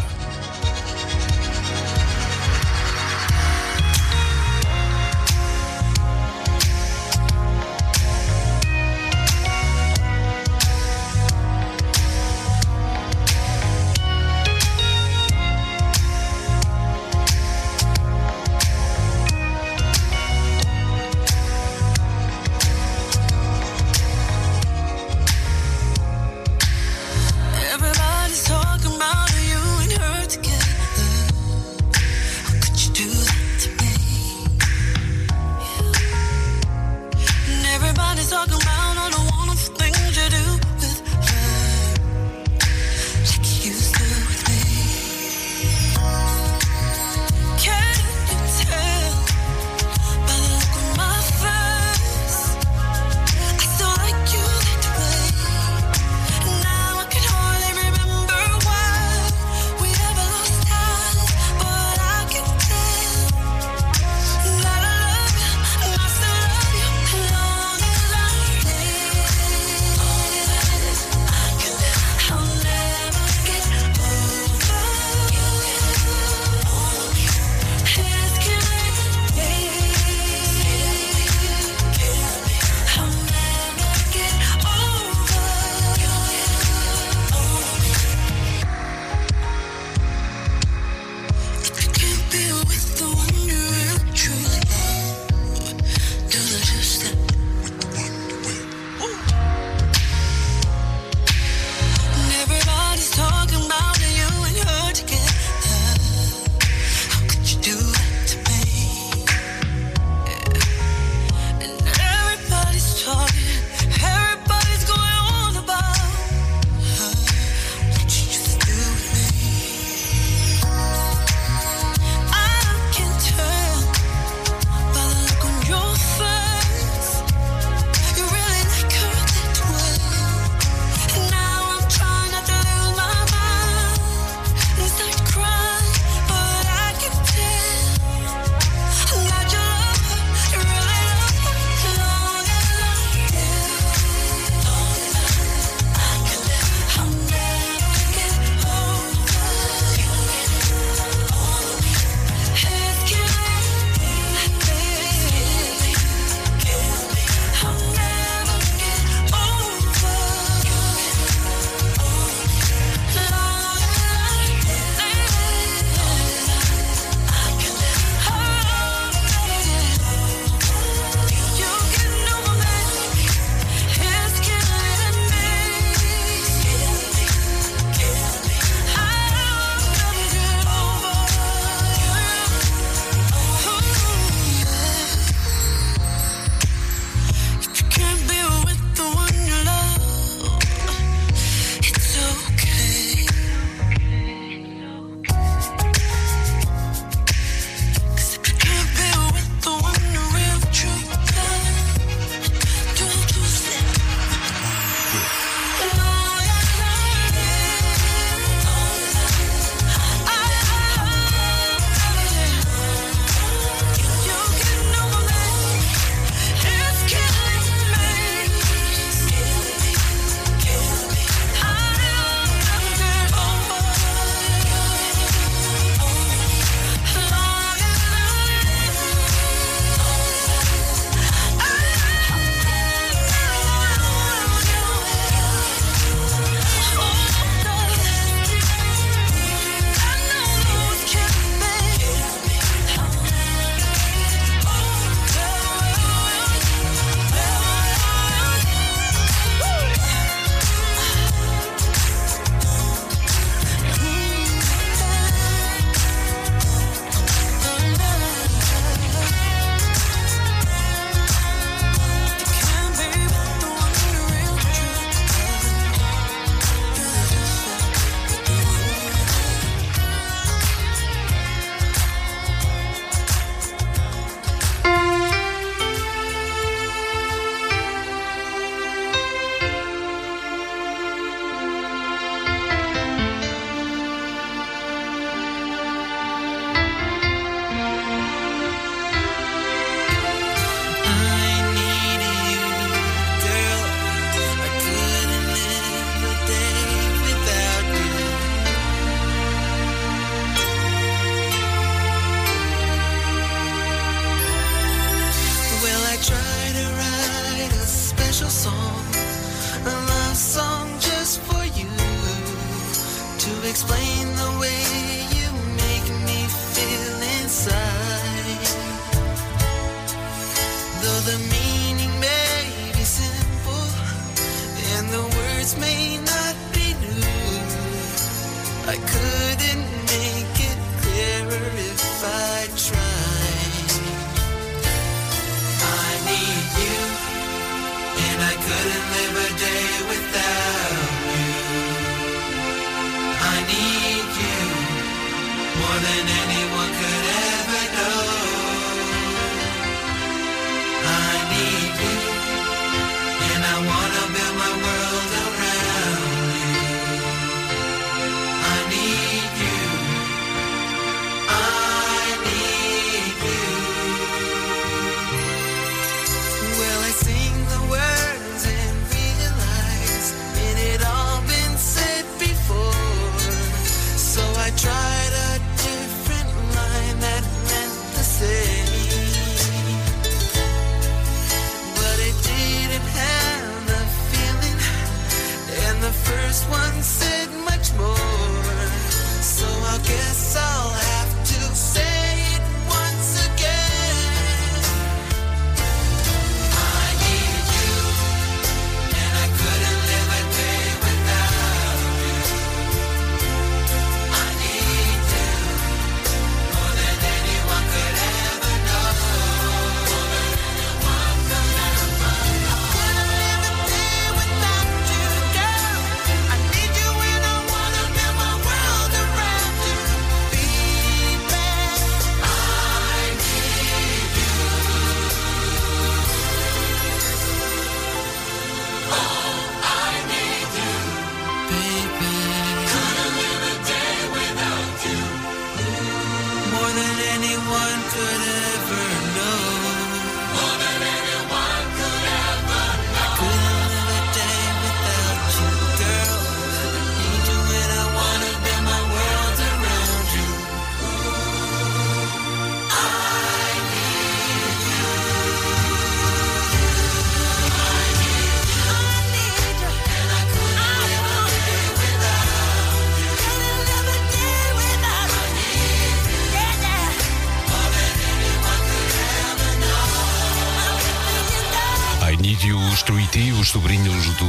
Tweety, os sobrinhos do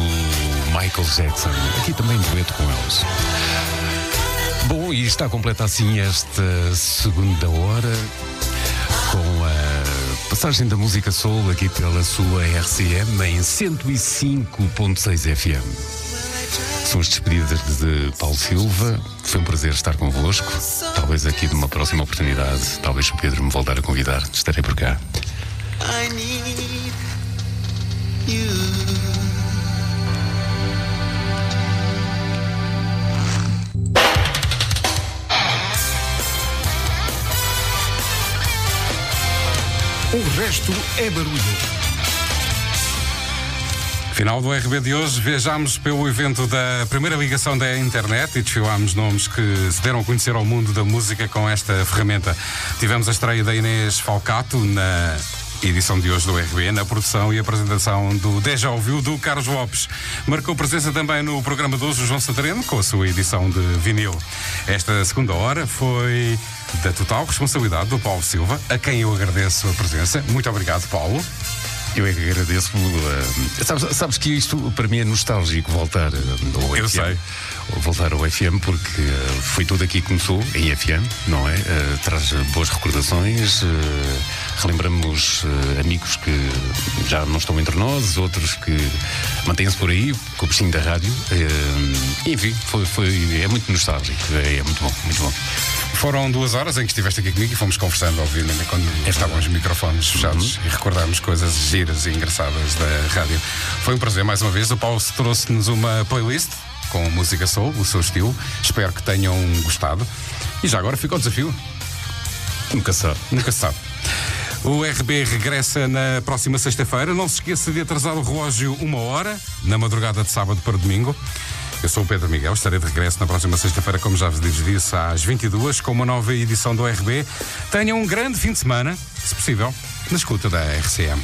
Michael Jackson. Aqui também dueto com eles. Bom, e está completa assim esta segunda hora com a passagem da música soul aqui pela sua RCM em 105.6 FM. São as despedidas de Paulo Silva. Foi um prazer estar convosco. Talvez aqui numa próxima oportunidade, talvez o Pedro me voltar a convidar. Estarei por cá. I need you. O resto é barulho. Final do RB de hoje, viajámos pelo evento da primeira ligação da internet e desfilámos nomes que se deram a conhecer ao mundo da música com esta ferramenta. Tivemos a estreia da Inês Falcato na edição de hoje do RB, na produção e apresentação do Deja Ouviu do Carlos Lopes. Marcou presença também no programa de hoje o João Santareno com a sua edição de vinil. Esta segunda hora foi da total responsabilidade do Paulo Silva, a quem eu agradeço a presença. Muito obrigado, Paulo. Eu é que agradeço. uh, sabes, sabes que isto para mim é nostálgico voltar uh, ao Eu FM. sei. Voltar ao FM porque uh, foi tudo aqui que começou, em FM, não é? Traz boas recordações, relembramos amigos que já não estão entre nós, outros que mantêm-se por aí, com o bichinho da rádio. Enfim, foi, foi, é muito nostálgico, é, é muito bom, muito bom. Foram duas horas em que estiveste aqui comigo e fomos conversando, obviamente, quando estavam os microfones fechados e recordámos coisas giras e engraçadas da rádio. Foi um prazer mais uma vez. O Paulo trouxe-nos uma playlist com música soul, o seu estilo. Espero que tenham gostado. E já agora fica o desafio. Nunca sabe. Nunca se sabe. O RB regressa na próxima sexta-feira. Não se esqueça de atrasar o relógio uma hora, na madrugada de sábado para domingo. Eu sou o Pedro Miguel, estarei de regresso na próxima sexta-feira, como já vos disse, às 22 com uma nova edição do RB. Tenham um grande fim de semana, se possível, na escuta da RCM.